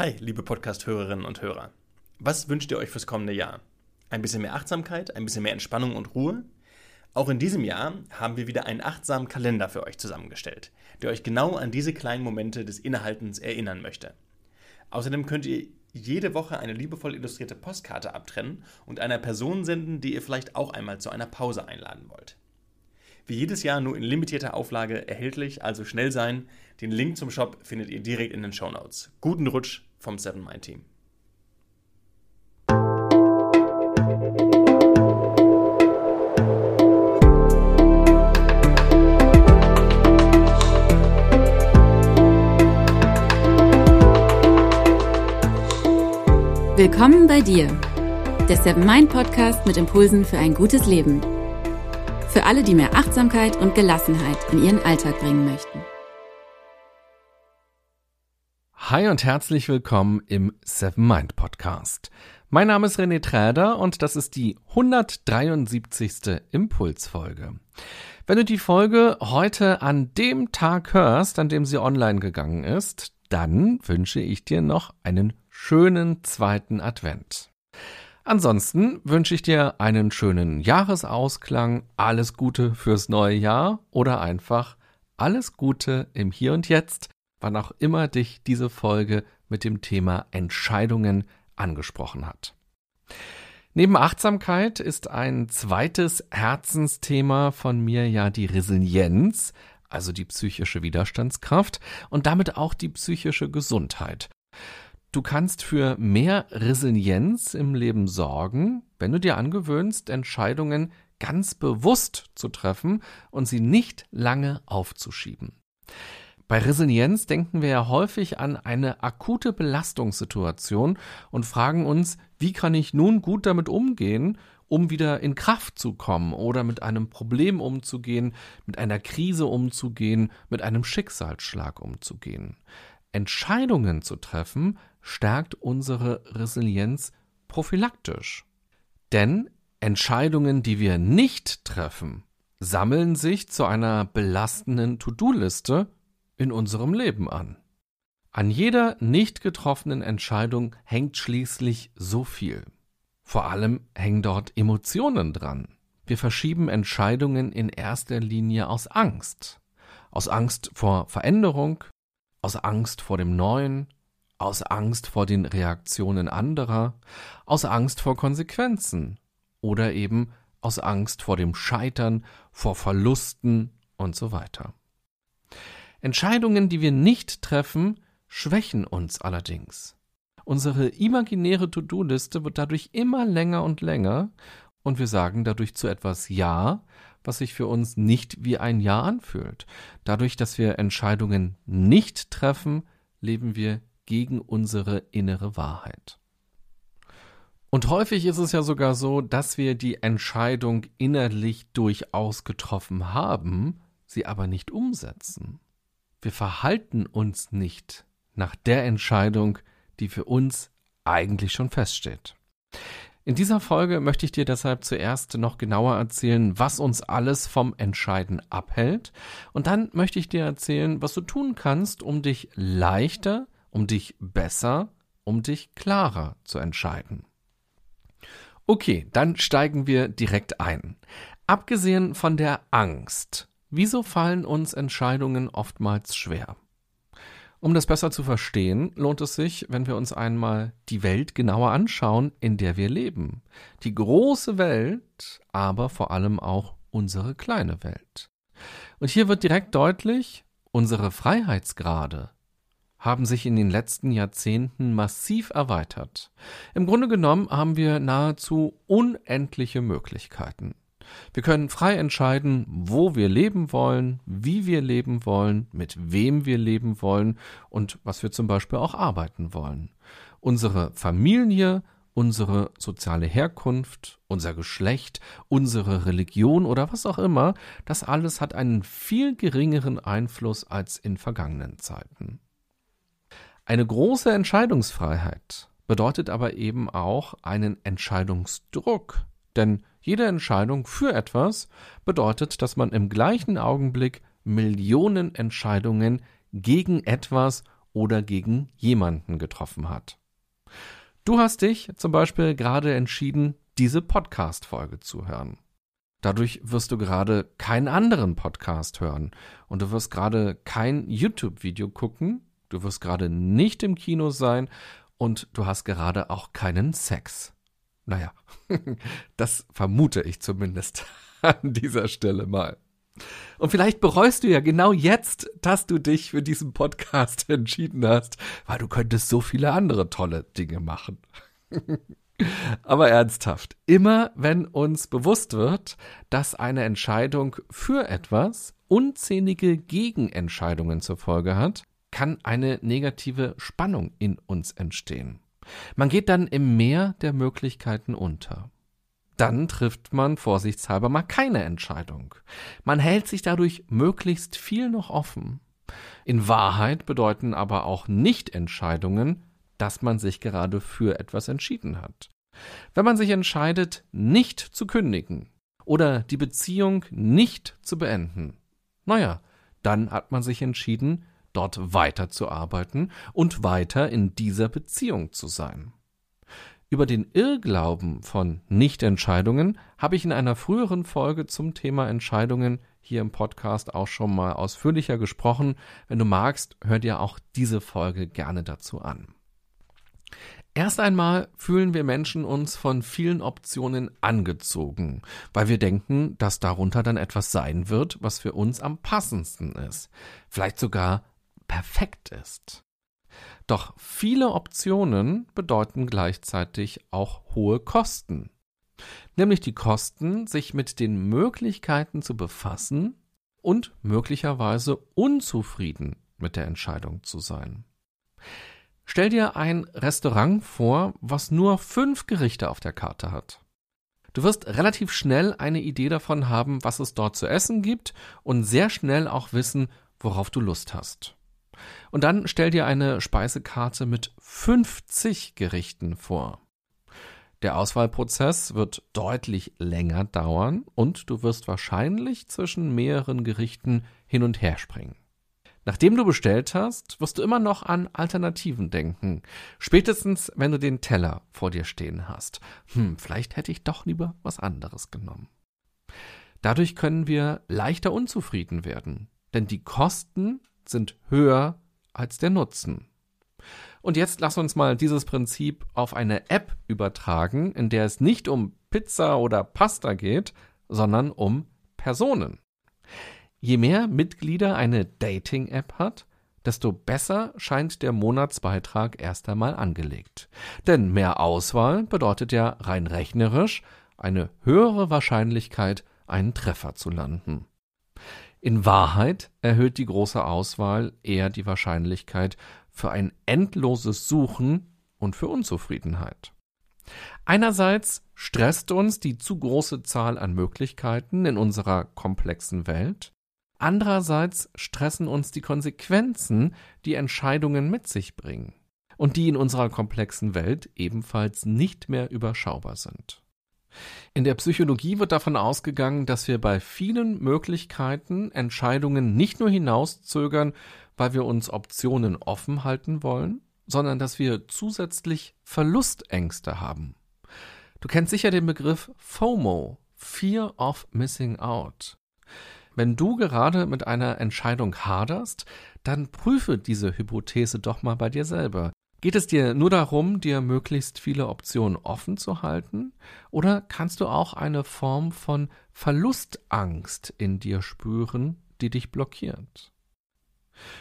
Hi, liebe Podcast-Hörerinnen und Hörer. Was wünscht ihr euch fürs kommende Jahr? Ein bisschen mehr Achtsamkeit, ein bisschen mehr Entspannung und Ruhe? Auch in diesem Jahr haben wir wieder einen achtsamen Kalender für euch zusammengestellt, der euch genau an diese kleinen Momente des Innehaltens erinnern möchte. Außerdem könnt ihr jede Woche eine liebevoll illustrierte Postkarte abtrennen und einer Person senden, die ihr vielleicht auch einmal zu einer Pause einladen wollt. Wie jedes Jahr nur in limitierter Auflage erhältlich, also schnell sein. Den Link zum Shop findet ihr direkt in den Show Notes. Guten Rutsch vom 7 Mind Team. Willkommen bei dir, der Seven Mind Podcast mit Impulsen für ein gutes Leben. Für alle, die mehr Achtsamkeit und Gelassenheit in ihren Alltag bringen möchten. Hi und herzlich willkommen im Seven Mind Podcast. Mein Name ist René Träder und das ist die 173. Impulsfolge. Wenn du die Folge heute an dem Tag hörst, an dem sie online gegangen ist, dann wünsche ich dir noch einen schönen zweiten Advent. Ansonsten wünsche ich dir einen schönen Jahresausklang, alles Gute fürs neue Jahr oder einfach alles Gute im Hier und Jetzt, wann auch immer dich diese Folge mit dem Thema Entscheidungen angesprochen hat. Neben Achtsamkeit ist ein zweites Herzensthema von mir ja die Resilienz, also die psychische Widerstandskraft und damit auch die psychische Gesundheit. Du kannst für mehr Resilienz im Leben sorgen, wenn du dir angewöhnst, Entscheidungen ganz bewusst zu treffen und sie nicht lange aufzuschieben. Bei Resilienz denken wir ja häufig an eine akute Belastungssituation und fragen uns, wie kann ich nun gut damit umgehen, um wieder in Kraft zu kommen oder mit einem Problem umzugehen, mit einer Krise umzugehen, mit einem Schicksalsschlag umzugehen. Entscheidungen zu treffen, stärkt unsere Resilienz prophylaktisch. Denn Entscheidungen, die wir nicht treffen, sammeln sich zu einer belastenden To-Do-Liste in unserem Leben an. An jeder nicht getroffenen Entscheidung hängt schließlich so viel. Vor allem hängen dort Emotionen dran. Wir verschieben Entscheidungen in erster Linie aus Angst. Aus Angst vor Veränderung, aus Angst vor dem Neuen, aus Angst vor den Reaktionen anderer, aus Angst vor Konsequenzen oder eben aus Angst vor dem Scheitern, vor Verlusten und so weiter. Entscheidungen, die wir nicht treffen, schwächen uns allerdings. Unsere imaginäre To-Do-Liste wird dadurch immer länger und länger und wir sagen dadurch zu etwas Ja, was sich für uns nicht wie ein Ja anfühlt. Dadurch, dass wir Entscheidungen nicht treffen, leben wir gegen unsere innere Wahrheit. Und häufig ist es ja sogar so, dass wir die Entscheidung innerlich durchaus getroffen haben, sie aber nicht umsetzen. Wir verhalten uns nicht nach der Entscheidung, die für uns eigentlich schon feststeht. In dieser Folge möchte ich dir deshalb zuerst noch genauer erzählen, was uns alles vom Entscheiden abhält. Und dann möchte ich dir erzählen, was du tun kannst, um dich leichter um dich besser, um dich klarer zu entscheiden. Okay, dann steigen wir direkt ein. Abgesehen von der Angst, wieso fallen uns Entscheidungen oftmals schwer? Um das besser zu verstehen, lohnt es sich, wenn wir uns einmal die Welt genauer anschauen, in der wir leben. Die große Welt, aber vor allem auch unsere kleine Welt. Und hier wird direkt deutlich, unsere Freiheitsgrade, haben sich in den letzten Jahrzehnten massiv erweitert. Im Grunde genommen haben wir nahezu unendliche Möglichkeiten. Wir können frei entscheiden, wo wir leben wollen, wie wir leben wollen, mit wem wir leben wollen und was wir zum Beispiel auch arbeiten wollen. Unsere Familie, unsere soziale Herkunft, unser Geschlecht, unsere Religion oder was auch immer, das alles hat einen viel geringeren Einfluss als in vergangenen Zeiten. Eine große Entscheidungsfreiheit bedeutet aber eben auch einen Entscheidungsdruck, denn jede Entscheidung für etwas bedeutet, dass man im gleichen Augenblick Millionen Entscheidungen gegen etwas oder gegen jemanden getroffen hat. Du hast dich zum Beispiel gerade entschieden, diese Podcast-Folge zu hören. Dadurch wirst du gerade keinen anderen Podcast hören und du wirst gerade kein YouTube-Video gucken, du wirst gerade nicht im Kino sein und du hast gerade auch keinen Sex. Naja, das vermute ich zumindest an dieser Stelle mal. Und vielleicht bereust du ja genau jetzt, dass du dich für diesen Podcast entschieden hast, weil du könntest so viele andere tolle Dinge machen. Aber ernsthaft, immer wenn uns bewusst wird, dass eine Entscheidung für etwas unzählige Gegenentscheidungen zur Folge hat, kann eine negative Spannung in uns entstehen. Man geht dann im Meer der Möglichkeiten unter. Dann trifft man vorsichtshalber mal keine Entscheidung. Man hält sich dadurch möglichst viel noch offen. In Wahrheit bedeuten aber auch Nichtentscheidungen dass man sich gerade für etwas entschieden hat. Wenn man sich entscheidet, nicht zu kündigen oder die Beziehung nicht zu beenden, naja, dann hat man sich entschieden, dort weiterzuarbeiten und weiter in dieser Beziehung zu sein. Über den Irrglauben von Nichtentscheidungen habe ich in einer früheren Folge zum Thema Entscheidungen hier im Podcast auch schon mal ausführlicher gesprochen. Wenn du magst, hör dir auch diese Folge gerne dazu an. Erst einmal fühlen wir Menschen uns von vielen Optionen angezogen, weil wir denken, dass darunter dann etwas sein wird, was für uns am passendsten ist, vielleicht sogar perfekt ist. Doch viele Optionen bedeuten gleichzeitig auch hohe Kosten, nämlich die Kosten, sich mit den Möglichkeiten zu befassen und möglicherweise unzufrieden mit der Entscheidung zu sein. Stell dir ein Restaurant vor, was nur fünf Gerichte auf der Karte hat. Du wirst relativ schnell eine Idee davon haben, was es dort zu essen gibt und sehr schnell auch wissen, worauf du Lust hast. Und dann stell dir eine Speisekarte mit 50 Gerichten vor. Der Auswahlprozess wird deutlich länger dauern und du wirst wahrscheinlich zwischen mehreren Gerichten hin und her springen. Nachdem du bestellt hast, wirst du immer noch an Alternativen denken. Spätestens, wenn du den Teller vor dir stehen hast. Hm, vielleicht hätte ich doch lieber was anderes genommen. Dadurch können wir leichter unzufrieden werden, denn die Kosten sind höher als der Nutzen. Und jetzt lass uns mal dieses Prinzip auf eine App übertragen, in der es nicht um Pizza oder Pasta geht, sondern um Personen. Je mehr Mitglieder eine Dating-App hat, desto besser scheint der Monatsbeitrag erst einmal angelegt. Denn mehr Auswahl bedeutet ja rein rechnerisch eine höhere Wahrscheinlichkeit, einen Treffer zu landen. In Wahrheit erhöht die große Auswahl eher die Wahrscheinlichkeit für ein endloses Suchen und für Unzufriedenheit. Einerseits stresst uns die zu große Zahl an Möglichkeiten in unserer komplexen Welt, Andererseits stressen uns die Konsequenzen, die Entscheidungen mit sich bringen und die in unserer komplexen Welt ebenfalls nicht mehr überschaubar sind. In der Psychologie wird davon ausgegangen, dass wir bei vielen Möglichkeiten Entscheidungen nicht nur hinauszögern, weil wir uns Optionen offen halten wollen, sondern dass wir zusätzlich Verlustängste haben. Du kennst sicher den Begriff FOMO, Fear of Missing Out. Wenn du gerade mit einer Entscheidung haderst, dann prüfe diese Hypothese doch mal bei dir selber. Geht es dir nur darum, dir möglichst viele Optionen offen zu halten? Oder kannst du auch eine Form von Verlustangst in dir spüren, die dich blockiert?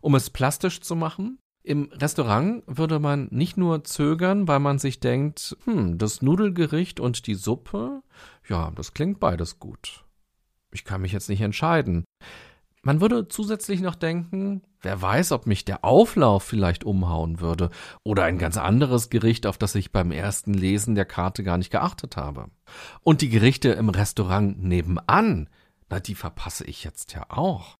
Um es plastisch zu machen, im Restaurant würde man nicht nur zögern, weil man sich denkt, hm, das Nudelgericht und die Suppe, ja, das klingt beides gut ich kann mich jetzt nicht entscheiden. Man würde zusätzlich noch denken, wer weiß, ob mich der Auflauf vielleicht umhauen würde oder ein ganz anderes Gericht, auf das ich beim ersten Lesen der Karte gar nicht geachtet habe. Und die Gerichte im Restaurant nebenan, na, die verpasse ich jetzt ja auch.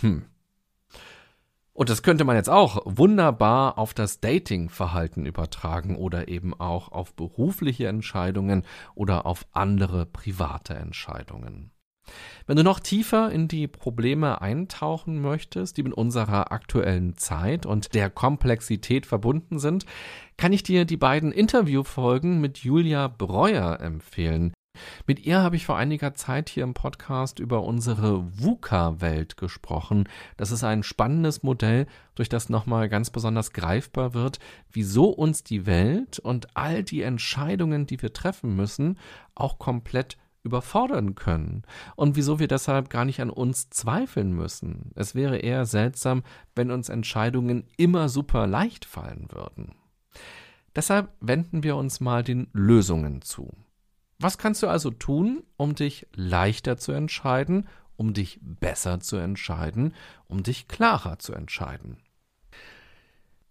Hm. Und das könnte man jetzt auch wunderbar auf das Datingverhalten übertragen oder eben auch auf berufliche Entscheidungen oder auf andere private Entscheidungen. Wenn du noch tiefer in die Probleme eintauchen möchtest, die mit unserer aktuellen Zeit und der Komplexität verbunden sind, kann ich dir die beiden Interviewfolgen mit Julia Breuer empfehlen. Mit ihr habe ich vor einiger Zeit hier im Podcast über unsere VUCA-Welt gesprochen. Das ist ein spannendes Modell, durch das nochmal ganz besonders greifbar wird, wieso uns die Welt und all die Entscheidungen, die wir treffen müssen, auch komplett überfordern können und wieso wir deshalb gar nicht an uns zweifeln müssen. Es wäre eher seltsam, wenn uns Entscheidungen immer super leicht fallen würden. Deshalb wenden wir uns mal den Lösungen zu. Was kannst du also tun, um dich leichter zu entscheiden, um dich besser zu entscheiden, um dich klarer zu entscheiden?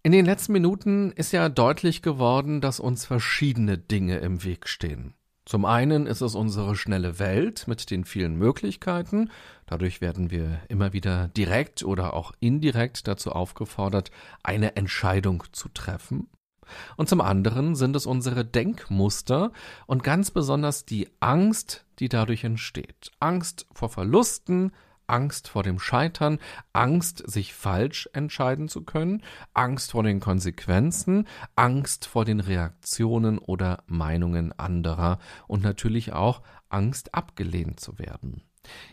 In den letzten Minuten ist ja deutlich geworden, dass uns verschiedene Dinge im Weg stehen. Zum einen ist es unsere schnelle Welt mit den vielen Möglichkeiten. Dadurch werden wir immer wieder direkt oder auch indirekt dazu aufgefordert, eine Entscheidung zu treffen. Und zum anderen sind es unsere Denkmuster und ganz besonders die Angst, die dadurch entsteht. Angst vor Verlusten, Angst vor dem Scheitern, Angst, sich falsch entscheiden zu können, Angst vor den Konsequenzen, Angst vor den Reaktionen oder Meinungen anderer und natürlich auch Angst, abgelehnt zu werden.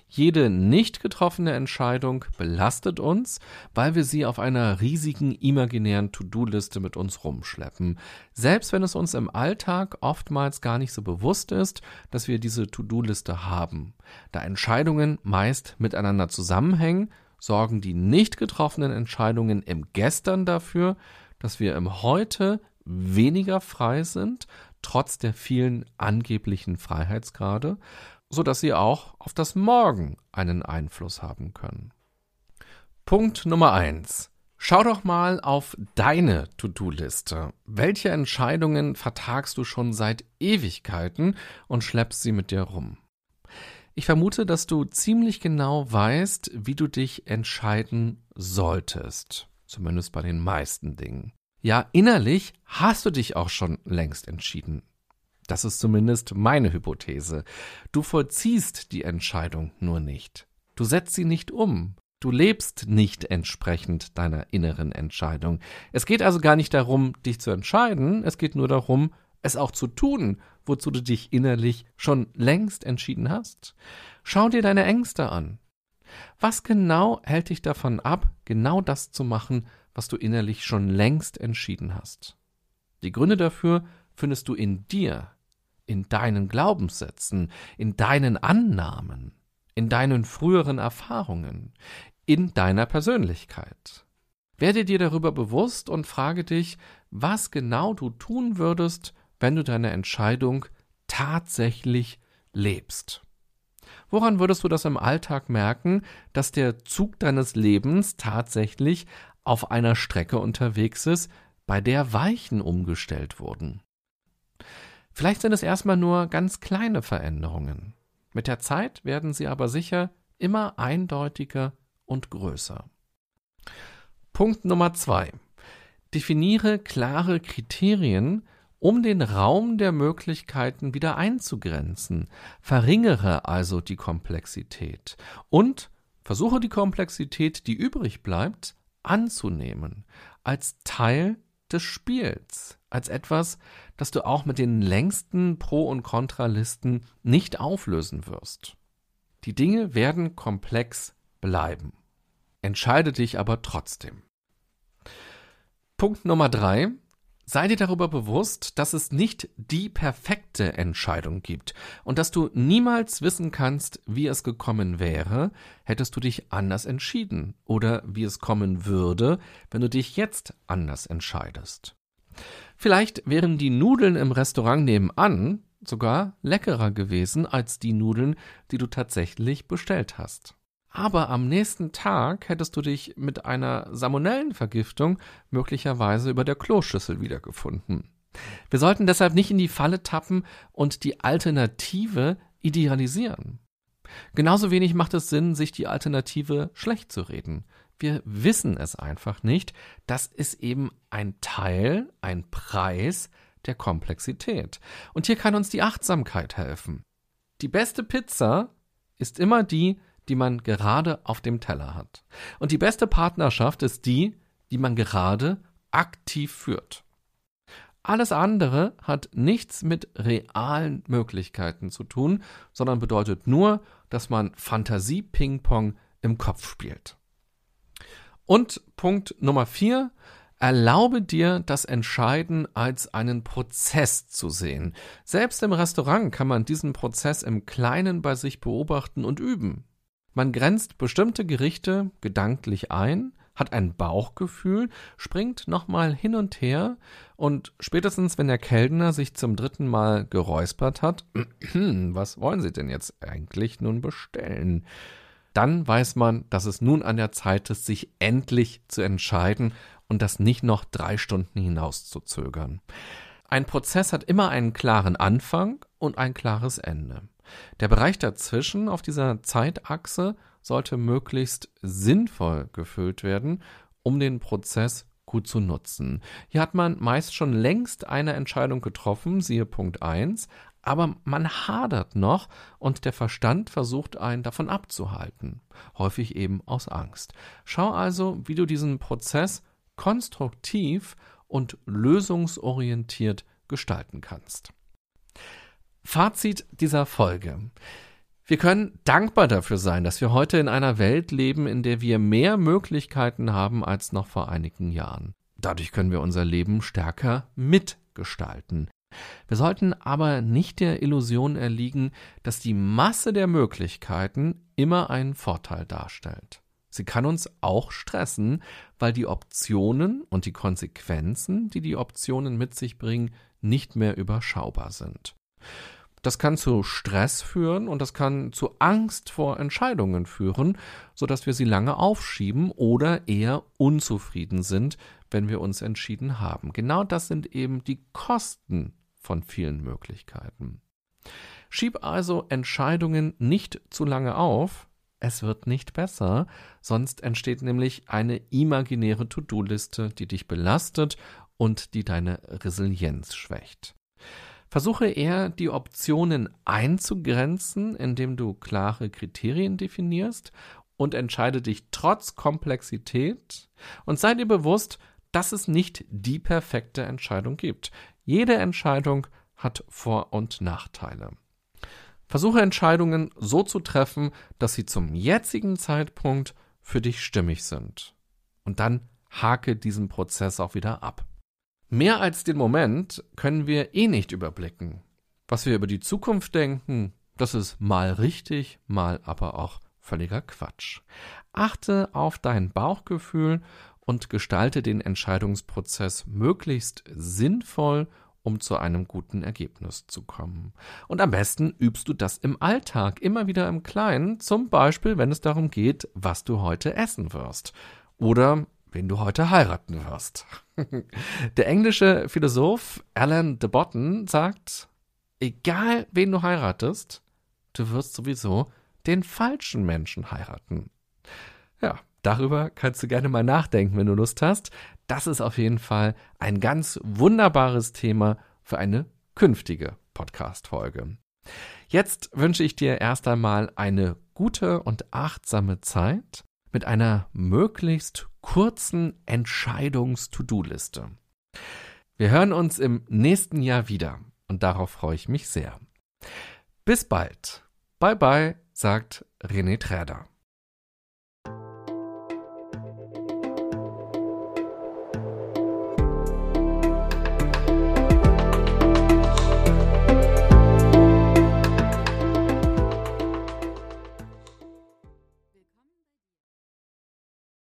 Jede nicht getroffene Entscheidung belastet uns, weil wir sie auf einer riesigen imaginären To-Do-Liste mit uns rumschleppen. Selbst wenn es uns im Alltag oftmals gar nicht so bewusst ist, dass wir diese To-Do-Liste haben. Da Entscheidungen meist miteinander zusammenhängen, sorgen die nicht getroffenen Entscheidungen im Gestern dafür, dass wir im Heute weniger frei sind, trotz der vielen angeblichen Freiheitsgrade, so dass sie auch auf das Morgen einen Einfluss haben können. Punkt Nummer eins: Schau doch mal auf deine To-Do-Liste. Welche Entscheidungen vertagst du schon seit Ewigkeiten und schleppst sie mit dir rum? Ich vermute, dass du ziemlich genau weißt, wie du dich entscheiden solltest. Zumindest bei den meisten Dingen. Ja, innerlich hast du dich auch schon längst entschieden. Das ist zumindest meine Hypothese. Du vollziehst die Entscheidung nur nicht. Du setzt sie nicht um. Du lebst nicht entsprechend deiner inneren Entscheidung. Es geht also gar nicht darum, dich zu entscheiden, es geht nur darum, es auch zu tun, wozu du dich innerlich schon längst entschieden hast. Schau dir deine Ängste an. Was genau hält dich davon ab, genau das zu machen, was du innerlich schon längst entschieden hast? Die Gründe dafür findest du in dir, in deinen Glaubenssätzen, in deinen Annahmen, in deinen früheren Erfahrungen, in deiner Persönlichkeit. Werde dir darüber bewusst und frage dich, was genau du tun würdest, wenn du deine Entscheidung tatsächlich lebst. Woran würdest du das im Alltag merken, dass der Zug deines Lebens tatsächlich auf einer Strecke unterwegs ist, bei der Weichen umgestellt wurden? Vielleicht sind es erstmal nur ganz kleine Veränderungen. Mit der Zeit werden sie aber sicher immer eindeutiger und größer. Punkt Nummer zwei. Definiere klare Kriterien, um den Raum der Möglichkeiten wieder einzugrenzen. Verringere also die Komplexität und versuche die Komplexität, die übrig bleibt, anzunehmen als Teil des Spiels, als etwas, das du auch mit den längsten Pro- und Kontralisten nicht auflösen wirst. Die Dinge werden komplex bleiben. Entscheide dich aber trotzdem. Punkt Nummer drei. Sei dir darüber bewusst, dass es nicht die perfekte Entscheidung gibt und dass du niemals wissen kannst, wie es gekommen wäre, hättest du dich anders entschieden oder wie es kommen würde, wenn du dich jetzt anders entscheidest. Vielleicht wären die Nudeln im Restaurant nebenan sogar leckerer gewesen als die Nudeln, die du tatsächlich bestellt hast. Aber am nächsten Tag hättest du dich mit einer Salmonellenvergiftung möglicherweise über der Kloschüssel wiedergefunden. Wir sollten deshalb nicht in die Falle tappen und die Alternative idealisieren. Genauso wenig macht es Sinn, sich die Alternative schlecht zu reden. Wir wissen es einfach nicht. Das ist eben ein Teil, ein Preis der Komplexität. Und hier kann uns die Achtsamkeit helfen. Die beste Pizza ist immer die, die man gerade auf dem Teller hat. Und die beste Partnerschaft ist die, die man gerade aktiv führt. Alles andere hat nichts mit realen Möglichkeiten zu tun, sondern bedeutet nur, dass man Fantasie-Ping-Pong im Kopf spielt. Und Punkt Nummer vier, Erlaube dir, das Entscheiden als einen Prozess zu sehen. Selbst im Restaurant kann man diesen Prozess im Kleinen bei sich beobachten und üben. Man grenzt bestimmte Gerichte gedanklich ein, hat ein Bauchgefühl, springt nochmal hin und her und spätestens, wenn der Kellner sich zum dritten Mal geräuspert hat, was wollen Sie denn jetzt eigentlich nun bestellen? Dann weiß man, dass es nun an der Zeit ist, sich endlich zu entscheiden und das nicht noch drei Stunden hinauszuzögern. Ein Prozess hat immer einen klaren Anfang und ein klares Ende. Der Bereich dazwischen auf dieser Zeitachse sollte möglichst sinnvoll gefüllt werden, um den Prozess gut zu nutzen. Hier hat man meist schon längst eine Entscheidung getroffen, siehe Punkt 1, aber man hadert noch und der Verstand versucht einen davon abzuhalten, häufig eben aus Angst. Schau also, wie du diesen Prozess konstruktiv und lösungsorientiert gestalten kannst. Fazit dieser Folge. Wir können dankbar dafür sein, dass wir heute in einer Welt leben, in der wir mehr Möglichkeiten haben als noch vor einigen Jahren. Dadurch können wir unser Leben stärker mitgestalten. Wir sollten aber nicht der Illusion erliegen, dass die Masse der Möglichkeiten immer einen Vorteil darstellt. Sie kann uns auch stressen, weil die Optionen und die Konsequenzen, die die Optionen mit sich bringen, nicht mehr überschaubar sind. Das kann zu Stress führen und das kann zu Angst vor Entscheidungen führen, sodass wir sie lange aufschieben oder eher unzufrieden sind, wenn wir uns entschieden haben. Genau das sind eben die Kosten von vielen Möglichkeiten. Schieb also Entscheidungen nicht zu lange auf, es wird nicht besser, sonst entsteht nämlich eine imaginäre To-Do-Liste, die dich belastet und die deine Resilienz schwächt. Versuche eher, die Optionen einzugrenzen, indem du klare Kriterien definierst und entscheide dich trotz Komplexität und sei dir bewusst, dass es nicht die perfekte Entscheidung gibt. Jede Entscheidung hat Vor- und Nachteile. Versuche Entscheidungen so zu treffen, dass sie zum jetzigen Zeitpunkt für dich stimmig sind. Und dann hake diesen Prozess auch wieder ab. Mehr als den Moment können wir eh nicht überblicken. Was wir über die Zukunft denken, das ist mal richtig, mal aber auch völliger Quatsch. Achte auf dein Bauchgefühl und gestalte den Entscheidungsprozess möglichst sinnvoll, um zu einem guten Ergebnis zu kommen. Und am besten übst du das im Alltag, immer wieder im Kleinen, zum Beispiel, wenn es darum geht, was du heute essen wirst. Oder wen du heute heiraten wirst. Der englische Philosoph Alan de Botton sagt, egal wen du heiratest, du wirst sowieso den falschen Menschen heiraten. Ja, darüber kannst du gerne mal nachdenken, wenn du Lust hast. Das ist auf jeden Fall ein ganz wunderbares Thema für eine künftige Podcast-Folge. Jetzt wünsche ich dir erst einmal eine gute und achtsame Zeit mit einer möglichst kurzen Entscheidungs-To-Do-Liste. Wir hören uns im nächsten Jahr wieder und darauf freue ich mich sehr. Bis bald. Bye bye, sagt René Träder.